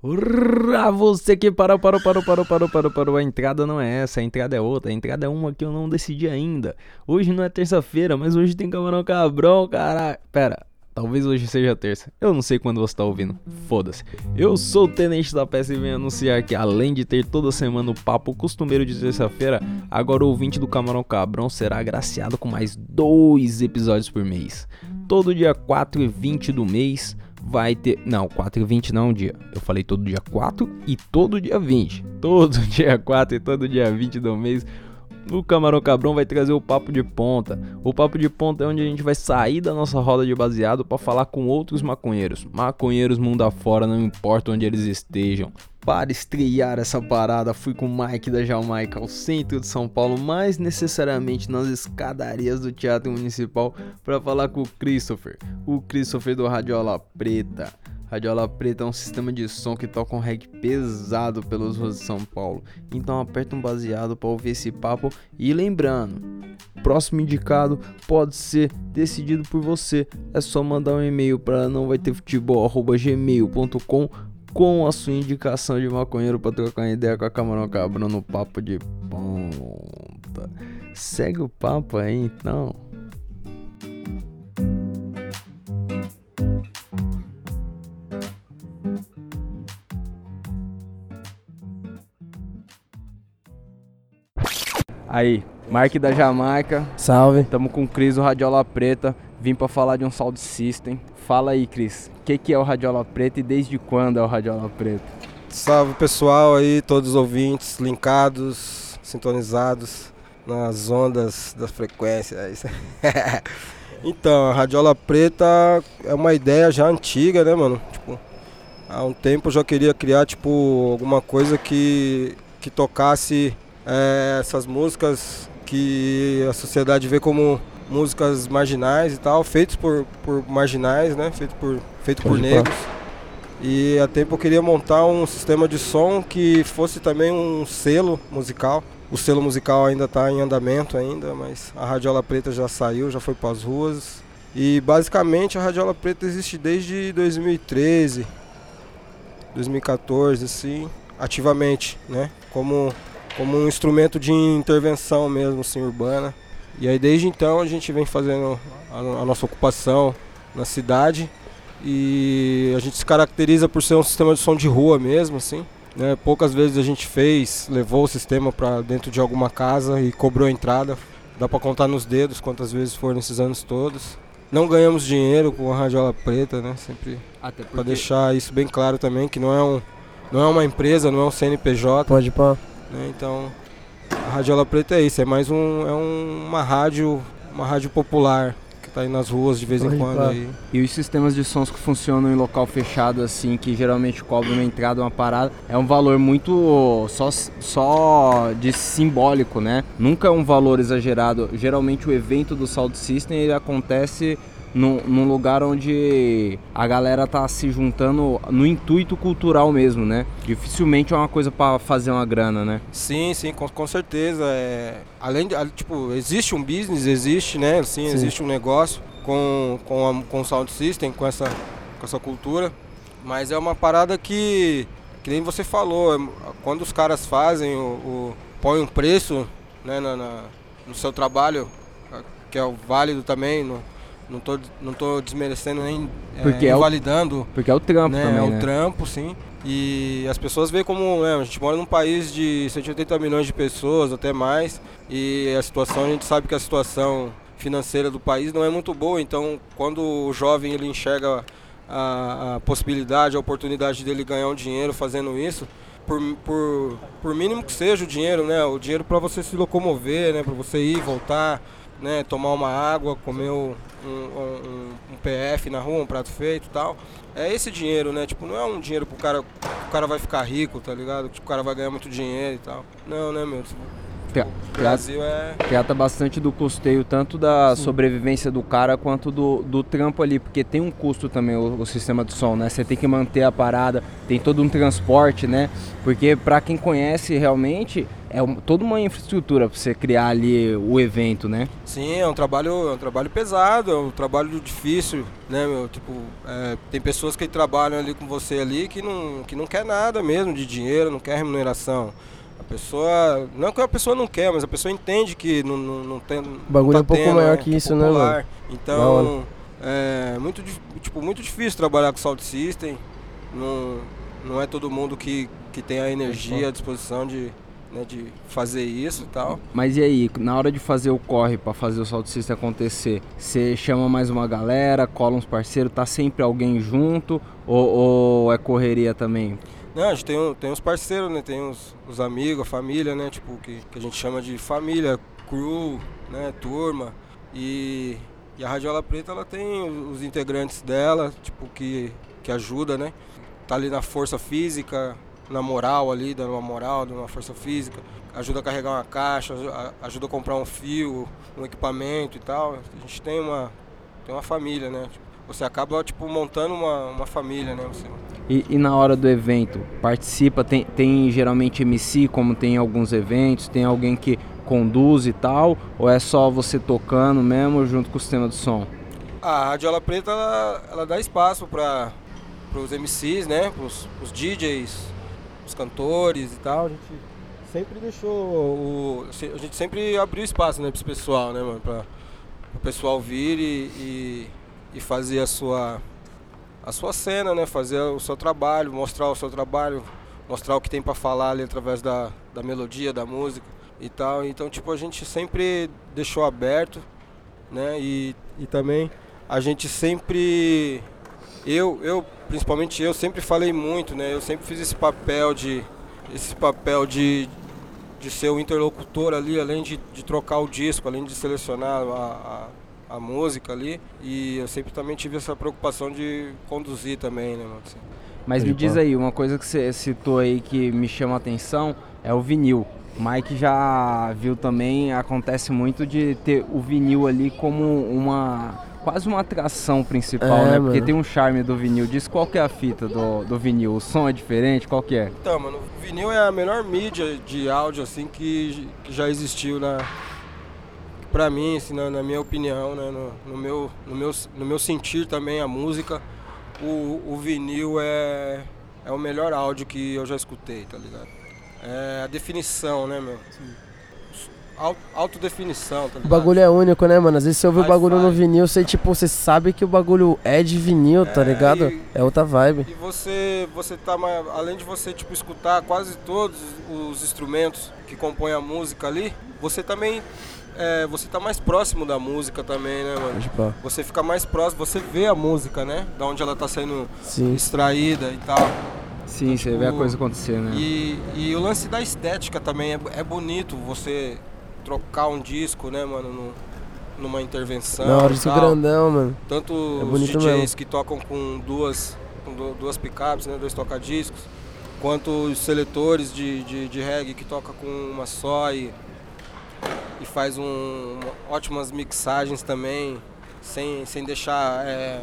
Urra, você que parou, parou, parou, parou, parou, parou, parou. A entrada não é essa, a entrada é outra. A entrada é uma que eu não decidi ainda. Hoje não é terça-feira, mas hoje tem camarão cabrão, cara. Pera, talvez hoje seja terça. Eu não sei quando você tá ouvindo. Foda-se. Eu sou o Tenente da Peça e venho anunciar que, além de ter toda semana o papo costumeiro de terça-feira, agora o ouvinte do Camarão Cabrão será agraciado com mais dois episódios por mês. Todo dia 4 e 20 do mês vai ter. Não, 4 e 20 não é um dia. Eu falei todo dia 4 e todo dia 20. Todo dia 4 e todo dia 20 do mês. O Camarão Cabrão vai trazer o Papo de Ponta. O Papo de Ponta é onde a gente vai sair da nossa roda de baseado para falar com outros maconheiros. Maconheiros mundo afora, não importa onde eles estejam. Para estrear essa parada, fui com o Mike da Jamaica ao centro de São Paulo, mais necessariamente nas escadarias do Teatro Municipal, para falar com o Christopher, o Christopher do Radiola Preta. Radiola Preta é um sistema de som que toca um reggae pesado pelas ruas de São Paulo. Então aperta um baseado para ouvir esse papo e lembrando, próximo indicado pode ser decidido por você. É só mandar um e-mail para não vai ter futebol@gmail.com com a sua indicação de maconheiro para trocar uma ideia com a Camarão Cabrão no papo de ponta. Segue o papo aí então. Aí, Mark da Jamaica. Salve. Tamo com o Cris do Radiola Preta. Vim para falar de um Sound System. Fala aí, Cris. O que, que é o Radiola Preta e desde quando é o Radiola Preta? Salve pessoal aí, todos os ouvintes linkados, sintonizados nas ondas das frequências. então, a Radiola Preta é uma ideia já antiga, né, mano? Tipo, há um tempo eu já queria criar, tipo, alguma coisa que, que tocasse é, essas músicas que a sociedade vê como músicas marginais e tal, feitos por, por marginais, né? Feito por, feito por negros. E a tempo eu queria montar um sistema de som que fosse também um selo musical. O selo musical ainda está em andamento ainda, mas a Radiola Preta já saiu, já foi para as ruas. E basicamente a Radiola Preta existe desde 2013, 2014, assim, ativamente, né? Como, como um instrumento de intervenção mesmo, assim, urbana. E aí desde então a gente vem fazendo a, a nossa ocupação na cidade e a gente se caracteriza por ser um sistema de som de rua mesmo, assim. Né? Poucas vezes a gente fez, levou o sistema para dentro de alguma casa e cobrou a entrada. Dá para contar nos dedos quantas vezes foram nesses anos todos. Não ganhamos dinheiro com a Radiola Preta, né? Sempre porque... para deixar isso bem claro também que não é um não é uma empresa, não é um CNPJ. Pode pá. Né? Então a Radiola Preta é isso, é mais um é um, uma rádio, uma rádio popular que tá aí nas ruas de vez em quando aí. E os sistemas de sons que funcionam em local fechado assim, que geralmente cobram uma entrada, uma parada, é um valor muito só só de simbólico, né? Nunca é um valor exagerado. Geralmente o evento do Sound System ele acontece num, num, lugar onde a galera tá se juntando no intuito cultural mesmo, né? Dificilmente é uma coisa para fazer uma grana, né? Sim, sim, com, com certeza. É, além de, tipo, existe um business, existe, né? Sim, sim. existe um negócio com, com, a, com o sound system, com essa, com essa cultura. Mas é uma parada que, que nem você falou, é, quando os caras fazem o, o põe um preço né, na, na, no seu trabalho, que é válido também, no, não tô, não tô desmerecendo nem porque é, invalidando. É o, porque é o trampo né, também, É o né? trampo, sim. E as pessoas veem como, né, a gente mora num país de 180 milhões de pessoas, até mais, e a situação, a gente sabe que a situação financeira do país não é muito boa, então quando o jovem ele enxerga a, a possibilidade, a oportunidade dele ganhar um dinheiro fazendo isso, por, por, por mínimo que seja o dinheiro, né, o dinheiro para você se locomover, né, para você ir, voltar, né, tomar uma água, comer um, um, um, PF na rua, um prato feito e tal. É esse dinheiro, né? Tipo, não é um dinheiro pro cara, o cara vai ficar rico, tá ligado? Tipo, o cara vai ganhar muito dinheiro e tal. Não, né, meu? O Brasil é. Trata bastante do custeio, tanto da Sim. sobrevivência do cara quanto do, do trampo ali, porque tem um custo também o, o, sistema de som, né? Você tem que manter a parada, tem todo um transporte, né? Porque para quem conhece realmente, é um, toda uma infraestrutura para você criar ali o evento, né? Sim, é um trabalho, é um trabalho pesado, é um trabalho difícil, né, meu? Tipo, é, tem pessoas que trabalham ali com você ali que não, que não quer nada mesmo de dinheiro, não quer remuneração. A pessoa. Não que a pessoa não quer, mas a pessoa entende que não, não, não tem. O bagulho tá é um pouco tendo, maior né? que isso, né, mano? Então, é muito, tipo, muito difícil trabalhar com Salt System. Não, não é todo mundo que, que tem a energia, a disposição de, né, de fazer isso e tal. Mas e aí, na hora de fazer o corre para fazer o Salt System acontecer, você chama mais uma galera, cola uns parceiros, tá sempre alguém junto ou, ou é correria também? Não, a gente tem, tem uns parceiros, né? Tem os, os amigos, a família, né? Tipo, que, que a gente chama de família, crew, né? Turma. E, e a Radiola Preta, ela tem os integrantes dela, tipo, que, que ajuda, né? Tá ali na força física, na moral ali, dando uma moral, dando uma força física. Ajuda a carregar uma caixa, ajuda a comprar um fio, um equipamento e tal. A gente tem uma, tem uma família, né? Tipo, você acaba, tipo, montando uma, uma família, né? Você, e, e, na hora do evento, participa, tem, tem geralmente MC, como tem em alguns eventos, tem alguém que conduz e tal, ou é só você tocando mesmo junto com o sistema de som? A Radiola Preta, ela, ela dá espaço para os MCs, né, para os DJs, os cantores e tal, a gente sempre deixou, o, a gente sempre abriu espaço, né, para esse pessoal, né, mano, para o pessoal vir e, e, e fazer a sua a sua cena, né? Fazer o seu trabalho, mostrar o seu trabalho, mostrar o que tem para falar ali através da, da melodia, da música e tal. Então, tipo, a gente sempre deixou aberto, né? E, e também a gente sempre eu, eu, principalmente eu, sempre falei muito, né? Eu sempre fiz esse papel de esse papel de, de ser o interlocutor ali, além de, de trocar o disco, além de selecionar a, a música ali. E eu sempre também tive essa preocupação de conduzir também, né, mano? Assim. Mas me diz aí, uma coisa que você citou aí que me chama a atenção é o vinil. O Mike já viu também, acontece muito de ter o vinil ali como uma quase uma atração principal, é, né? Mano. Porque tem um charme do vinil. Diz qual que é a fita do, do vinil? O som é diferente? Qual que é? Então, mano, o vinil é a melhor mídia de áudio assim que, que já existiu na, para mim, assim, na, na, minha opinião, né, no, no, meu, no, meu, no meu sentir também, a música, o, o vinil é, é o melhor áudio que eu já escutei, tá ligado? É a definição, né, meu? Sim. Autodefinição, tá ligado? O bagulho é único, né, mano? Às vezes você ouve o bagulho no vinil, você, tipo, você sabe que o bagulho é de vinil, tá é, ligado? E, é outra vibe. E você, você tá, além de você, tipo, escutar quase todos os instrumentos que compõem a música ali, você também é, você tá mais próximo da música também, né, mano? Tipo, você fica mais próximo, você vê a música, né? Da onde ela tá sendo Sim. extraída e tal. Sim, então, você tipo, vê a coisa acontecer, né? E, e o lance da estética também é, é bonito você trocar um disco, né, mano, no, numa intervenção. Na hora de grandão, mano. Tanto é os DJs mesmo. que tocam com duas, com duas picapes, né, dois tocadiscos, quanto os seletores de, de, de reggae que tocam com uma só e e faz um, ótimas mixagens também, sem, sem deixar é,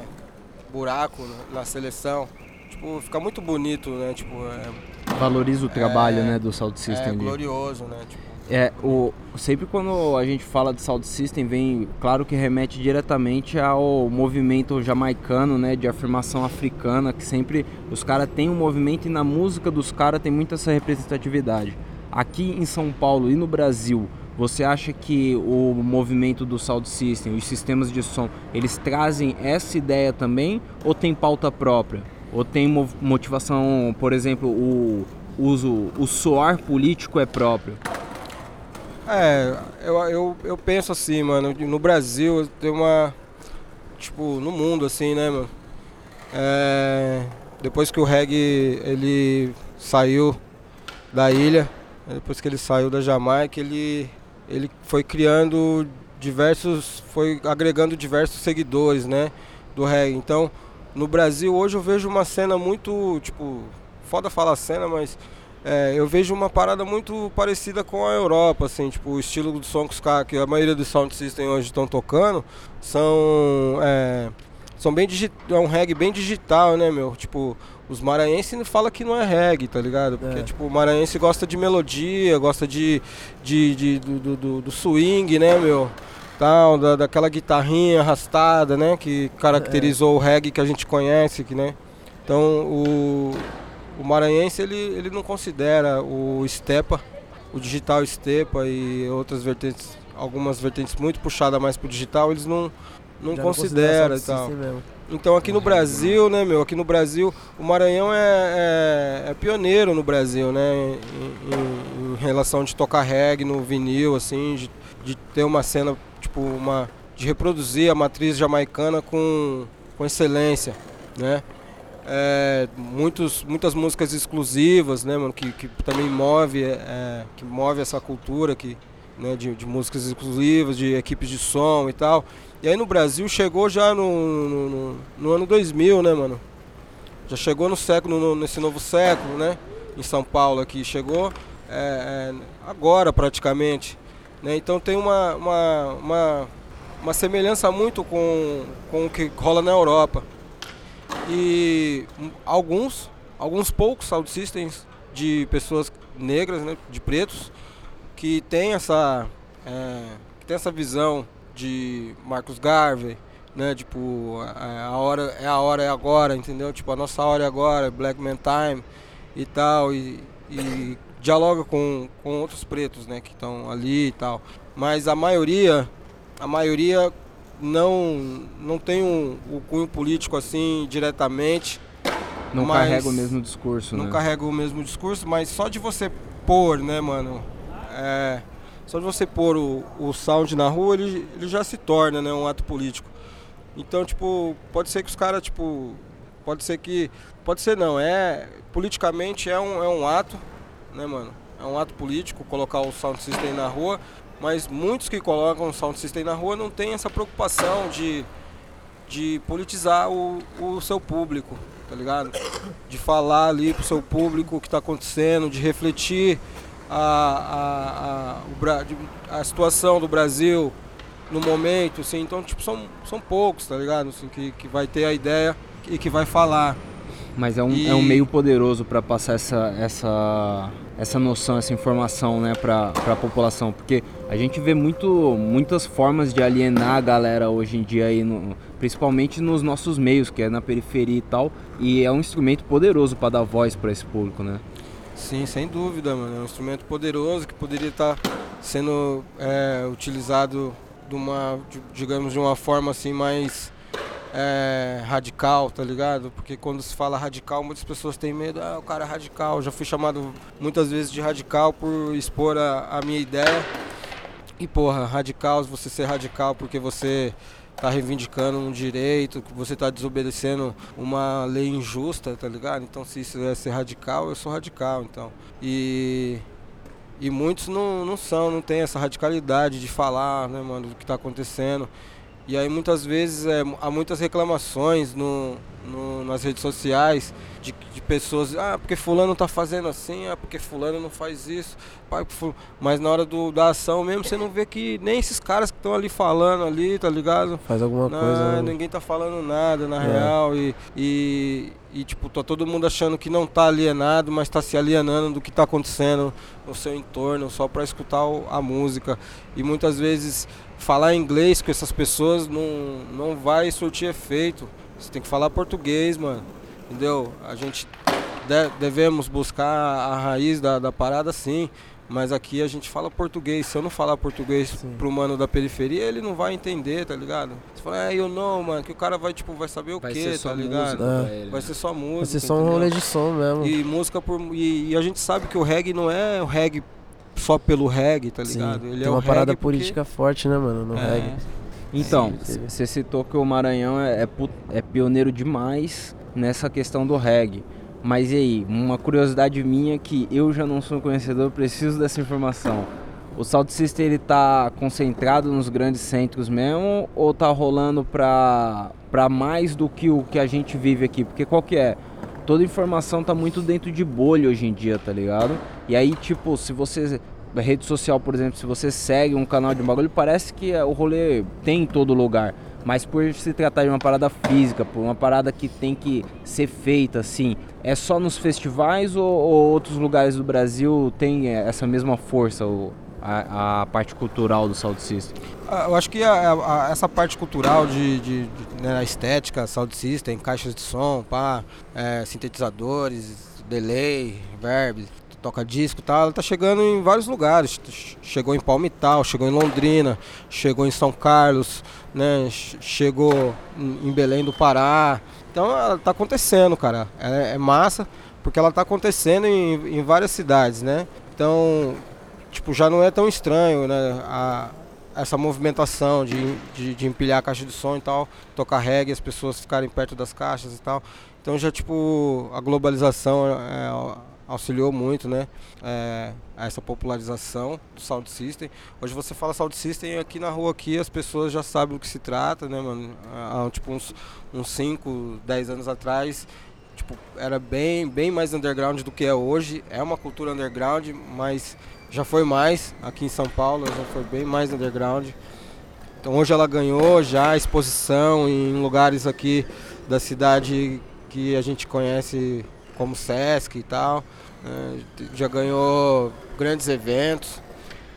buraco na seleção. Tipo, fica muito bonito, né? Tipo, é, Valoriza o trabalho, é, né, do Sound System. É ali. glorioso, né? Tipo, é, o, sempre quando a gente fala de Sound System, vem, claro que remete diretamente ao movimento jamaicano, né, de afirmação africana, que sempre os caras têm um movimento e na música dos caras tem muita essa representatividade. Aqui em São Paulo e no Brasil, você acha que o movimento do Sound System, os sistemas de som, eles trazem essa ideia também ou tem pauta própria? Ou tem motivação, por exemplo, o uso, o soar político é próprio? É, eu, eu, eu penso assim, mano, no Brasil tem uma. Tipo, no mundo assim, né, mano? É, depois que o reggae ele saiu da ilha, depois que ele saiu da Jamaica, ele ele foi criando diversos, foi agregando diversos seguidores, né, do reggae. Então, no Brasil hoje eu vejo uma cena muito, tipo, foda falar cena, mas é, eu vejo uma parada muito parecida com a Europa, assim, tipo, o estilo do som que, os cara, que a maioria dos sound system hoje estão tocando são. É, são bem digital, é um reggae bem digital, né, meu? Tipo, os maranhenses falam que não é reggae, tá ligado? Porque, é. tipo, o maranhense gosta de melodia, gosta de, de, de do, do, do, swing, né, meu? Tal, da, daquela guitarrinha arrastada, né? Que caracterizou é. o reggae que a gente conhece, que, né? Então, o, o maranhense ele, ele não considera o Stepa, o digital Stepa e outras vertentes, algumas vertentes muito puxadas mais pro digital, eles não, não considera e tal. Então aqui no Brasil, né, meu, aqui no Brasil, o Maranhão é, é, é pioneiro no Brasil, né, em, em, em, relação de tocar reggae no vinil, assim, de, de ter uma cena, tipo, uma, de reproduzir a matriz jamaicana com, com excelência, né? É, muitos, muitas músicas exclusivas, né, mano, que, que também move, é, que move essa cultura que, né, de, de, músicas exclusivas, de equipes de som e tal. E aí no Brasil chegou já no, no, no, no ano 2000, né, mano? Já chegou no século, no, nesse novo século, né? Em São Paulo aqui, chegou é, é agora praticamente. Né? Então tem uma, uma, uma, uma semelhança muito com, com o que rola na Europa. E alguns, alguns poucos sound systems de pessoas negras, né, de pretos, que tem essa, é, que tem essa visão de Marcos Garvey, né, tipo, a, a, hora é a hora é agora, entendeu? Tipo, a nossa hora é agora, Black Man Time e tal, e, e dialoga com, com outros pretos, né, que estão ali e tal. Mas a maioria, a maioria não, não tem um, o cunho político assim diretamente. Não carrega o mesmo discurso, Não né? carrega o mesmo discurso, mas só de você pôr, né, mano? É, só de você pôr o, o sound na rua, ele, ele já se torna né, um ato político. Então, tipo, pode ser que os caras, tipo. Pode ser que. Pode ser não, é. Politicamente é um, é um ato, né, mano? É um ato político colocar o sound system na rua, mas muitos que colocam o sound system na rua não têm essa preocupação de, de politizar o, o seu público, tá ligado? De falar ali pro seu público o que está acontecendo, de refletir a, a, a, a, situação do Brasil no momento, assim, então tipo, são, são poucos, tá ligado? Assim, que, que vai ter a ideia e que vai falar. Mas é um, e... é um meio poderoso para passar essa, essa, essa noção, essa informação né, para a população. Porque a gente vê muito, muitas formas de alienar a galera hoje em dia, aí no, principalmente nos nossos meios, que é na periferia e tal. E é um instrumento poderoso para dar voz para esse público, né? Sim, sem dúvida, mano. É um instrumento poderoso que poderia estar tá sendo é, utilizado de uma, digamos, de uma forma assim mais é, radical, tá ligado? Porque quando se fala radical, muitas pessoas têm medo, ah, o cara é radical. Já fui chamado muitas vezes de radical por expor a, a minha ideia. E porra, radical, você ser radical porque você tá reivindicando um direito, que você tá desobedecendo uma lei injusta, tá ligado? Então se isso é ser radical, eu sou radical, então. E e muitos não, não são, não tem essa radicalidade de falar, né, mano, do que tá acontecendo. E aí muitas vezes é, há muitas reclamações no, no, nas redes sociais de, de, pessoas, ah, porque fulano tá fazendo assim, ah, porque fulano não faz isso, mas na hora do, da ação mesmo você não vê que nem esses caras que estão ali falando ali, tá ligado? Faz alguma não, coisa. Né? Ninguém tá falando nada na é. real e, e, e, tipo, tá todo mundo achando que não tá alienado, mas tá se alienando do que tá acontecendo no seu entorno só para escutar a música. E muitas vezes falar inglês com essas pessoas não, não vai surtir efeito. Você tem que falar português, mano. Entendeu? A gente de, devemos buscar a raiz da, da parada sim. Mas aqui a gente fala português. Se eu não falar português Sim. pro mano da periferia, ele não vai entender, tá ligado? Você fala, é, eu não, mano, que o cara vai, tipo, vai saber o vai quê, tá ligado? É. Vai ser só música. Vai ser só um rolê de som mesmo. E música por. E, e, a gente sabe que o reggae não é o reggae só pelo reggae, tá ligado? Sim, Ele tem é uma parada política porque... forte, né, mano, no é. reggae. Então, você citou que o Maranhão é, é, é, pioneiro demais nessa questão do reggae. Mas e aí, uma curiosidade minha que eu já não sou conhecedor, preciso dessa informação. O Salt System ele tá concentrado nos grandes centros mesmo ou tá rolando para para mais do que o que a gente vive aqui? Porque qual que é? toda informação tá muito dentro de bolha hoje em dia, tá ligado? E aí, tipo, se você rede social, por exemplo, se você segue um canal de um bagulho, parece que o rolê tem em todo lugar. Mas por se tratar de uma parada física, por uma parada que tem que ser feita assim, é só nos festivais ou, ou outros lugares do Brasil tem essa mesma força, a, a, parte cultural do Sound System? Ah, eu acho que a, a, essa parte cultural de, de, de né, estética, Sound System, caixas de som, pá, é, sintetizadores, delay, verb, toca disco e tal, ela tá chegando em vários lugares. Chegou em Palmital, chegou em Londrina, chegou em São Carlos, né? Chegou em Belém do Pará. Então ela tá acontecendo, cara. É, é massa, porque ela tá acontecendo em, em, várias cidades, né? Então, tipo, já não é tão estranho, né? A, essa movimentação de, de, de, empilhar a caixa de som e tal, tocar reggae, as pessoas ficarem perto das caixas e tal. Então já tipo a globalização é, auxiliou muito, né? É, a essa popularização do sound system. Hoje você fala sound system aqui na rua aqui as pessoas já sabem do que se trata, né, mano? Há tipo uns 5, 10 anos atrás, tipo, era bem, bem mais underground do que é hoje. É uma cultura underground, mas já foi mais aqui em São Paulo, já foi bem mais underground. Então hoje ela ganhou já exposição em lugares aqui da cidade que a gente conhece como Sesc e tal. Né? Já ganhou grandes eventos.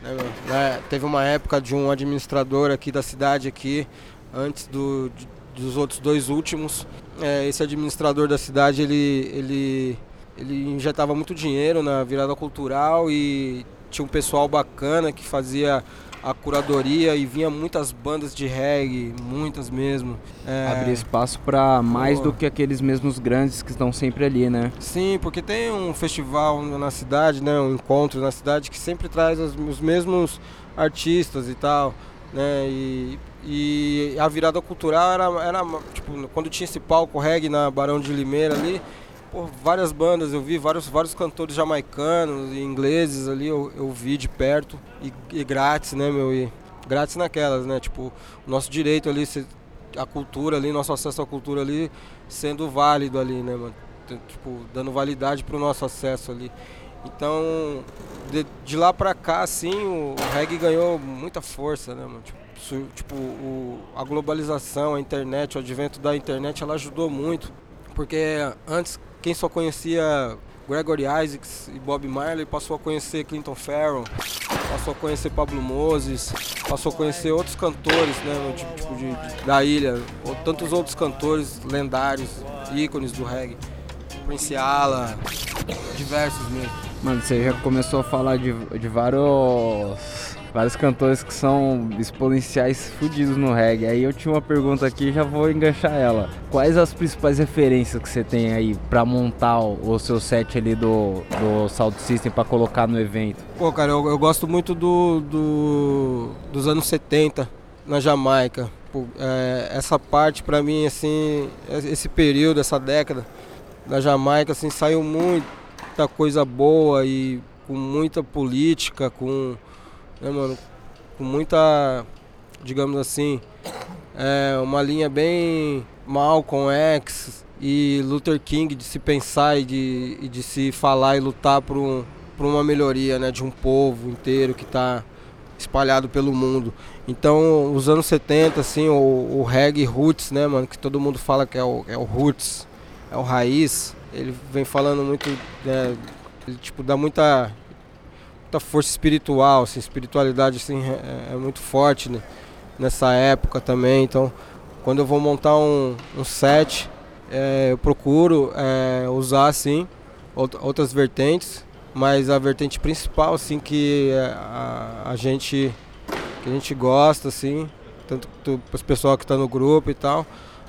Né, né, teve uma época de um administrador aqui da cidade aqui, antes do, dos outros dois últimos. É, esse administrador da cidade ele, ele, ele injetava muito dinheiro na virada cultural e tinha um pessoal bacana que fazia a curadoria e vinha muitas bandas de reggae, muitas mesmo. É... Abrir espaço para mais do que aqueles mesmos grandes que estão sempre ali, né? Sim, porque tem um festival na cidade, né, um encontro na cidade que sempre traz os, os mesmos artistas e tal, né? E, e a virada cultural era, era tipo, quando tinha esse palco reggae na Barão de Limeira ali, por várias bandas, eu vi vários, vários cantores jamaicanos e ingleses ali, eu, eu vi de perto e, e, grátis, né, meu? E grátis naquelas, né? Tipo, o nosso direito ali, a cultura ali, nosso acesso à cultura ali sendo válido ali, né, mano? Tipo, dando validade pro nosso acesso ali. Então, de, de lá pra cá, assim, o, o reggae ganhou muita força, né, mano? Tipo, tipo o, a globalização, a internet, o advento da internet, ela ajudou muito. Porque antes quem só conhecia Gregory Isaacs e Bob Marley passou a conhecer Clinton Farrell, passou a conhecer Pablo Moses, passou a conhecer outros cantores, né, tipo, tipo de, de, da ilha, ou tantos outros cantores lendários, ícones do reggae, Prince Ala, diversos mesmo. Mano, você já começou a falar de, de vários vários cantores que são exponenciais fudidos no reggae. Aí eu tinha uma pergunta aqui já vou enganchar ela. Quais as principais referências que você tem aí para montar o, seu set ali do, do Sound System para colocar no evento? Pô, cara, eu, eu gosto muito do, do, dos anos 70 na Jamaica. Pô, é, essa parte para mim, assim, esse período, essa década da Jamaica, assim, saiu muita coisa boa e com muita política, com né, mano? Com muita, digamos assim, é, uma linha bem Malcolm X e Luther King de se pensar e de, e de se falar e lutar por, um, por uma melhoria né, de um povo inteiro que está espalhado pelo mundo. Então, os anos 70, assim, o, o reggae roots, né, mano, que todo mundo fala que é o, é o roots, é o raiz, ele vem falando muito, né, ele, tipo, dá muita muita força espiritual, assim, espiritualidade assim, é, é muito forte né? nessa época também. Então, quando eu vou montar um, um set, é, eu procuro é, usar assim outras vertentes, mas a vertente principal assim que é, a, a gente que a gente gosta assim, tanto para o pessoal que está no grupo e tal,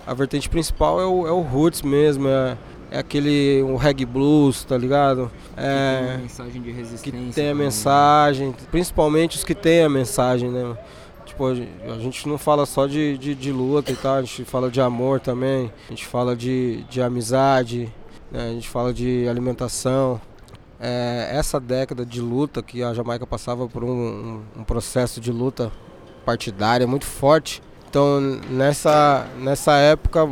a vertente principal é o, é o roots mesmo, é, é aquele um reggae blues, tá ligado? É, que tem a mensagem de resistência. Que tem a né? mensagem, principalmente os que tem a mensagem, né? Tipo, a gente não fala só de, de, de, luta e tal, a gente fala de amor também, a gente fala de, de amizade, né? a gente fala de alimentação. É, essa década de luta que a Jamaica passava por um, um, um processo de luta partidária muito forte. Então nessa, nessa época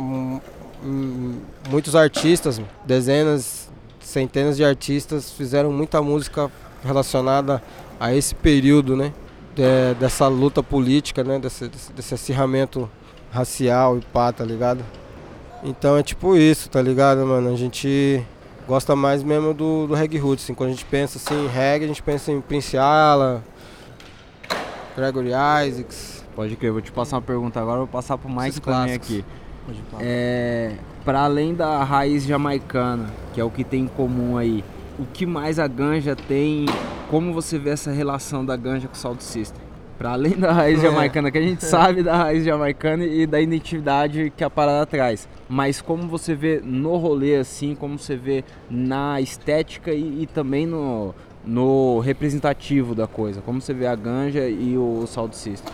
muitos artistas, dezenas, centenas de artistas fizeram muita música relacionada a esse período, né? De, dessa luta política, né? Desse, desse, desse acirramento racial e pá, tá ligado? Então é tipo isso, tá ligado, mano? A gente gosta mais mesmo do, do reggae roots, assim. Quando a gente pensa assim em reggae, a gente pensa em Prince Ala, Gregory Isaacs. Pode crer, vou te passar uma pergunta agora, vou passar pro Mike também aqui. É, para além da raiz jamaicana, que é o que tem em comum aí, o que mais a ganja tem? Como você vê essa relação da ganja com o Salt System? Para além da raiz é. jamaicana, que a gente sabe da raiz jamaicana e da identidade que a parada traz. Mas como você vê no rolê, assim, como você vê na estética e, e também no, no representativo da coisa? Como você vê a ganja e o Salt System?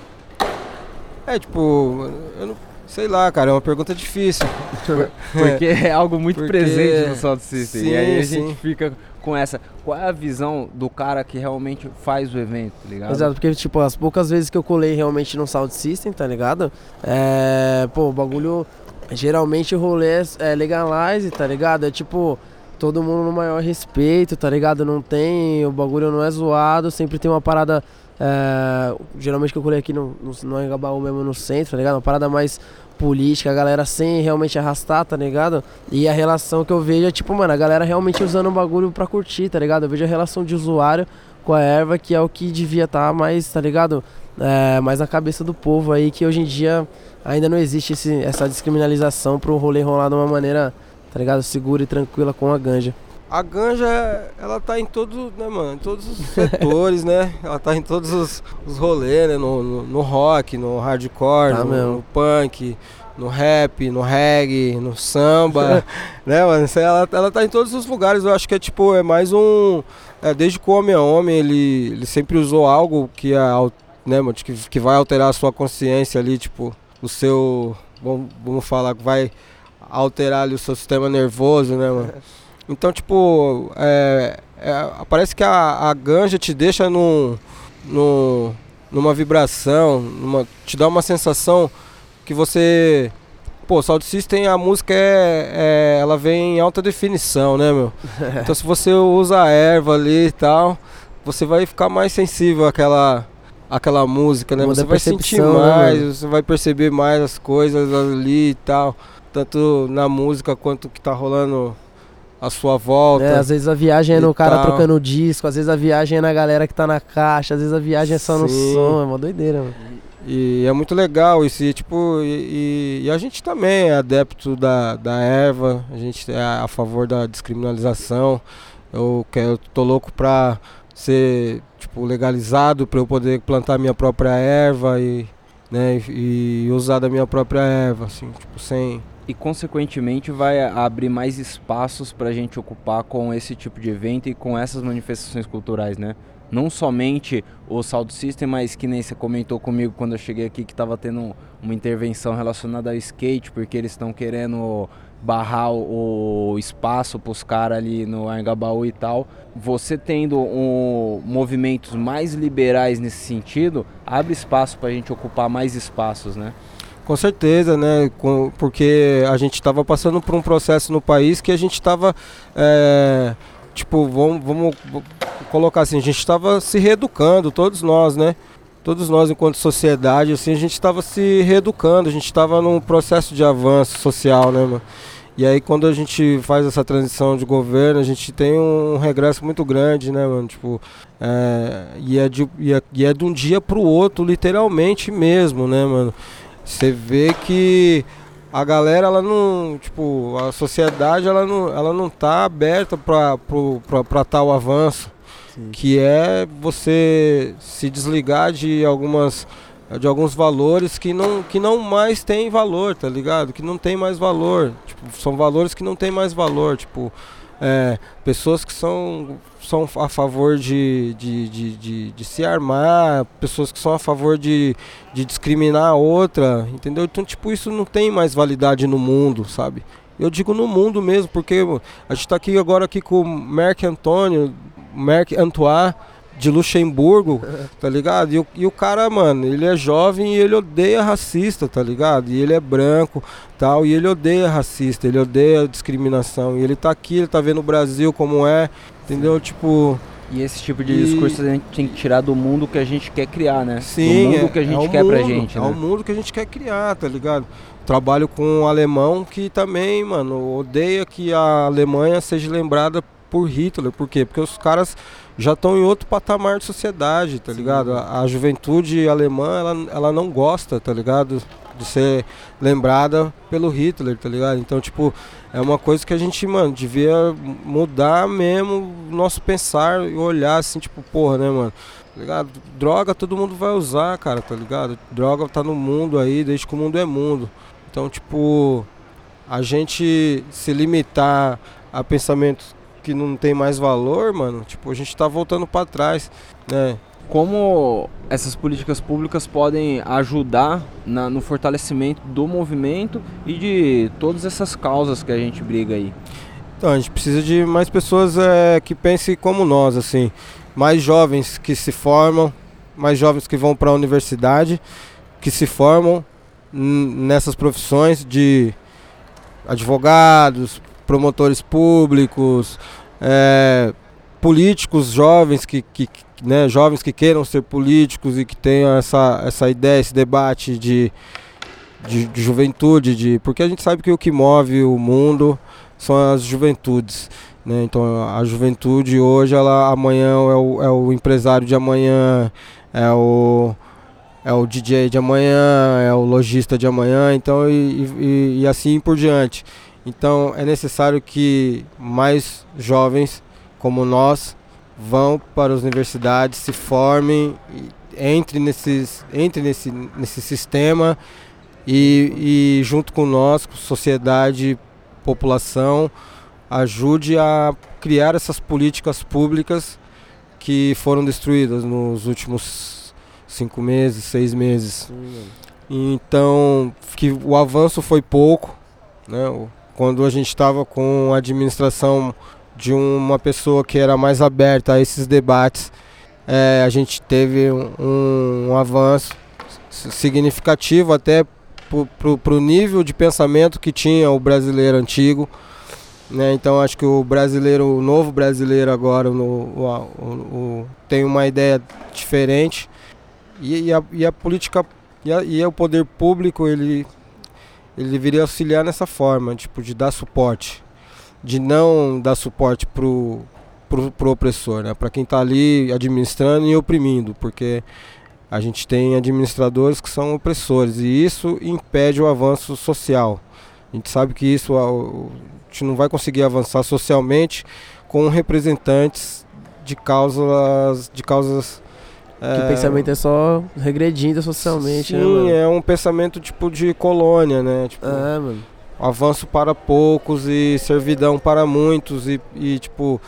É, tipo, eu não Sei lá, cara, é uma pergunta difícil. Porque é algo muito Porque... presente no Sound System. Sim, e aí a sim. gente fica com essa. Qual é a visão do cara que realmente faz o evento, tá ligado? Exato, porque, tipo, as poucas vezes que eu colei realmente no Sound System, tá ligado? É. Pô, o bagulho. Geralmente o rolê é, é legalize, tá ligado? É tipo todo mundo no maior respeito, tá ligado? Não tem, o bagulho não é zoado, sempre tem uma parada é, geralmente que eu colhei aqui no, no, no Engabaú mesmo no centro, tá ligado? Uma parada mais política, a galera sem realmente arrastar, tá ligado? E a relação que eu vejo é tipo, mano, a galera realmente usando o bagulho pra curtir, tá ligado? Eu vejo a relação de usuário com a erva, que é o que devia estar tá mais, tá ligado? É, mais na cabeça do povo aí, que hoje em dia ainda não existe esse, essa descriminalização pro rolê rolar de uma maneira, tá ligado? Segura e tranquila com a ganja a ganja, ela tá em todos, né, mano? Em todos os setores, né? Ela tá em todos os, os rolês, né? No, no, no rock, no hardcore, tá no, no, punk, no rap, no reggae, no samba, né, mano? Ela, ela tá em todos os lugares. Eu acho que é tipo, é mais um. É, desde que o homem é homem, ele, ele sempre usou algo que, é, né, mano, que, que vai alterar a sua consciência ali, tipo, o seu. Vamos, vamos falar, vai alterar ali o seu sistema nervoso, né, mano? Então, tipo, é, é, parece que a, a ganja te deixa num, num, numa vibração, numa, te dá uma sensação que você. Pô, Sound System, a música é, é, ela vem em alta definição, né, meu? Então, se você usa a erva ali e tal, você vai ficar mais sensível àquela, àquela música, né? Você vai sentir né, mais, né, você vai perceber mais as coisas ali e tal, tanto na música quanto que tá rolando a sua volta. É, às vezes a viagem é no cara tal. trocando disco, às vezes a viagem é na galera que tá na caixa, às vezes a viagem é só Sim. no som, é uma doideira, mano. E é muito legal isso, e, tipo, e, e, a gente também é adepto da, da erva, a gente é a favor da descriminalização. Eu, eu tô louco pra ser tipo, legalizado, pra eu poder plantar minha própria erva e, né, e, e usar da minha própria erva, assim, tipo, sem, e consequentemente vai abrir mais espaços para a gente ocupar com esse tipo de evento e com essas manifestações culturais, né? Não somente o Sound System, mas que nem você comentou comigo quando eu cheguei aqui que estava tendo uma intervenção relacionada ao skate, porque eles estão querendo barrar o, espaço para os caras ali no Angabaú e tal. Você tendo um, movimentos mais liberais nesse sentido, abre espaço para a gente ocupar mais espaços, né? Com certeza, né? Com, porque a gente estava passando por um processo no país que a gente estava. É, tipo, vamos, vamos colocar assim, a gente estava se reeducando, todos nós, né? Todos nós, enquanto sociedade, assim, a gente estava se reeducando, a gente estava num processo de avanço social, né, mano? E aí quando a gente faz essa transição de governo, a gente tem um regresso muito grande, né, mano? Tipo, é, e, é de, e, é, e é de um dia pro outro, literalmente mesmo, né, mano? Você vê que a galera, ela não, tipo, a sociedade, ela não, ela não tá aberta para tal avanço, Sim. que é você se desligar de algumas de alguns valores que não, que não mais tem valor, tá ligado? Que não tem mais valor. Tipo, são valores que não tem mais valor, tipo, é, pessoas que são, são a favor de, de, de, de, de se armar, pessoas que são a favor de, de discriminar a outra, entendeu? Então, tipo, isso não tem mais validade no mundo, sabe? Eu digo no mundo mesmo, porque a gente está aqui agora aqui com o Marc Antônio, Marc Antoine, de Luxemburgo, tá ligado? E o, e o cara, mano, ele é jovem e ele odeia racista, tá ligado? E ele é branco, tal, e ele odeia racista, ele odeia discriminação. E ele tá aqui, ele tá vendo o Brasil como é, entendeu? Tipo, E esse tipo de E- discurso a gente tem que tirar do mundo que a gente quer criar, né? Sim, do mundo é- que a gente é quer pra mundo, gente, É né? o mundo que a gente quer criar, tá ligado? Trabalho com um alemão que também, mano, odeia que a Alemanha seja lembrada por Hitler. Por quê? Porque os caras já estão em outro patamar de sociedade, tá ligado? A, a juventude alemã, ela, ela não gosta, tá ligado? De ser lembrada pelo Hitler, tá ligado? Então, tipo, é uma coisa que a gente, mano, devia mudar mesmo o nosso pensar e olhar assim, tipo, porra, né, mano? Tá ligado? Droga todo mundo vai usar, cara, tá ligado? Droga tá no mundo aí, desde que o mundo é mundo. Então, tipo, a gente se limitar a pensamentos que não tem mais valor, mano, tipo, a gente tá voltando pra trás, né? Como essas políticas públicas podem ajudar na- no fortalecimento do movimento e de todas essas causas que a gente briga aí? Então, a gente precisa de mais pessoas é, que pensem como nós, assim. Mais jovens que se formam, mais jovens que vão para a universidade, que se formam nessas profissões de advogados, promotores públicos, é, políticos jovens que, que, que, né, jovens que queiram ser políticos e que tenham essa, essa ideia, esse debate de, de, de juventude, de, porque a gente sabe que o que move o mundo são as juventudes. Né? Então a juventude hoje, ela amanhã é o, é o empresário de amanhã, é o, é o DJ de amanhã, é o lojista de amanhã, então e, e, e assim por diante. Então é necessário que mais jovens como nós vão para as universidades, se formem, entre, nesses, entre nesse, nesse sistema e, e junto com nós, sociedade, população, ajude a criar essas políticas públicas que foram destruídas nos últimos cinco meses, seis meses. Então, que o avanço foi pouco, né? Quando a gente estava com a administração de uma pessoa que era mais aberta a esses debates, eh, a gente teve um, um avanço significativo até para o nível de pensamento que tinha o brasileiro antigo. Né? Então acho que o brasileiro, o novo brasileiro agora no, o, o- o- tem uma ideia diferente e, e a, e a política e, a- e o poder público ele, ele deveria auxiliar nessa forma, tipo, de dar suporte, de não dar suporte pro, pro, pro opressor, né? para quem está ali administrando e oprimindo, porque a gente tem administradores que são opressores e isso impede o avanço social. A gente sabe que isso a gente não vai conseguir avançar socialmente com representantes de causas de causas Que é, o pensamento é só regredindo socialmente, sim, né, é um pensamento tipo de colônia, né? Tipo, É, mano. Avanço para poucos e servidão para muitos e, e, tipo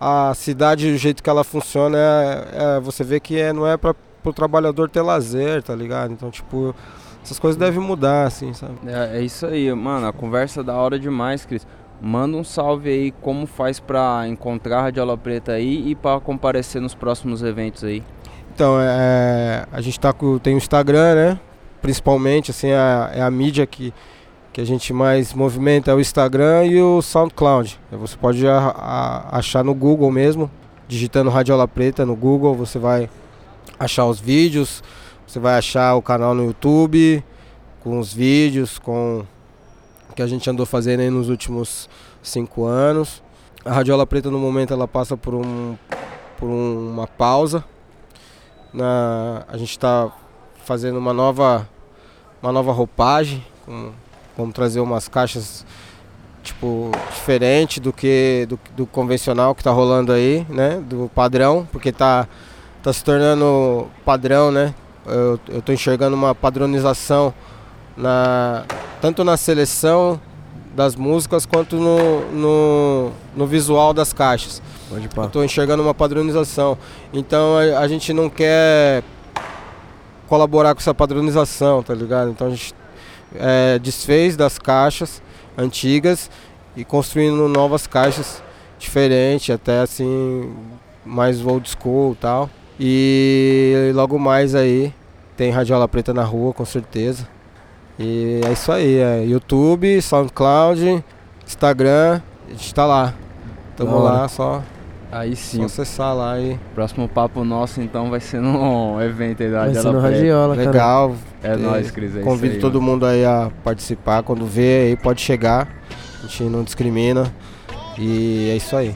a cidade do jeito que ela funciona é, é- você vê que é, não é para o trabalhador ter lazer, tá ligado? Então tipo essas coisas devem mudar, assim, sabe? É, é isso aí, mano. A conversa é da hora demais, Cris. Manda um salve aí, como faz pra encontrar a Radiola Preta aí e pra comparecer nos próximos eventos aí. Então é, a gente tá com tem o Instagram, né? Principalmente assim a, é a mídia que que a gente mais movimenta é o Instagram e o SoundCloud. Você pode achar no Google mesmo, digitando Radiola Preta no Google, você vai achar os vídeos, você vai achar o canal no YouTube com os vídeos, com o que a gente andou fazendo aí nos últimos cinco anos. A Radiola Preta no momento ela passa por um por um- uma pausa. Na, a gente está fazendo uma nova uma nova roupagem, com- vamos trazer umas caixas tipo diferente do que do, do convencional que está rolando aí, né? Do padrão, porque tá tá se tornando padrão, né? Eu, eu tô enxergando uma padronização na tanto na seleção das músicas quanto no, no, no visual das caixas. Pode Eu tô enxergando uma padronização. Então a, a gente não quer colaborar com essa padronização, tá ligado? Então a gente é, desfez das caixas antigas e construindo novas caixas diferentes, até assim mais old school e tal. E logo mais aí tem Radiola Preta na rua, com certeza. E é isso aí, é YouTube, SoundCloud, Instagram, a gente tá lá. Tamo lá, só, Aí só sim, acessar lá e próximo papo nosso então vai ser no evento aí da Vai ser no. Radiola, cara. legal. É É, nóis, Cris. É Convido aí, todo mano. mundo aí a participar. Quando vê aí, pode chegar. A gente não discrimina. E é isso aí.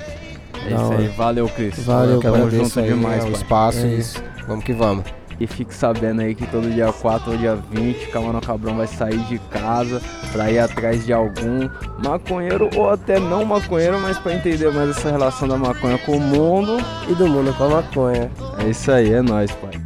É isso aí, valeu, Cris. Valeu, Eu que pai. Tamo junto aí, demais, é, o pai. espaço É isso. vamos que vamos. E fique sabendo aí que todo dia 4 ou dia 20, Camarão Cabrão vai sair de casa pra ir atrás de algum maconheiro ou até não maconheiro, mas pra entender mais essa relação da maconha com o mundo. E do mundo com a maconha. É isso aí, é nóis, pai.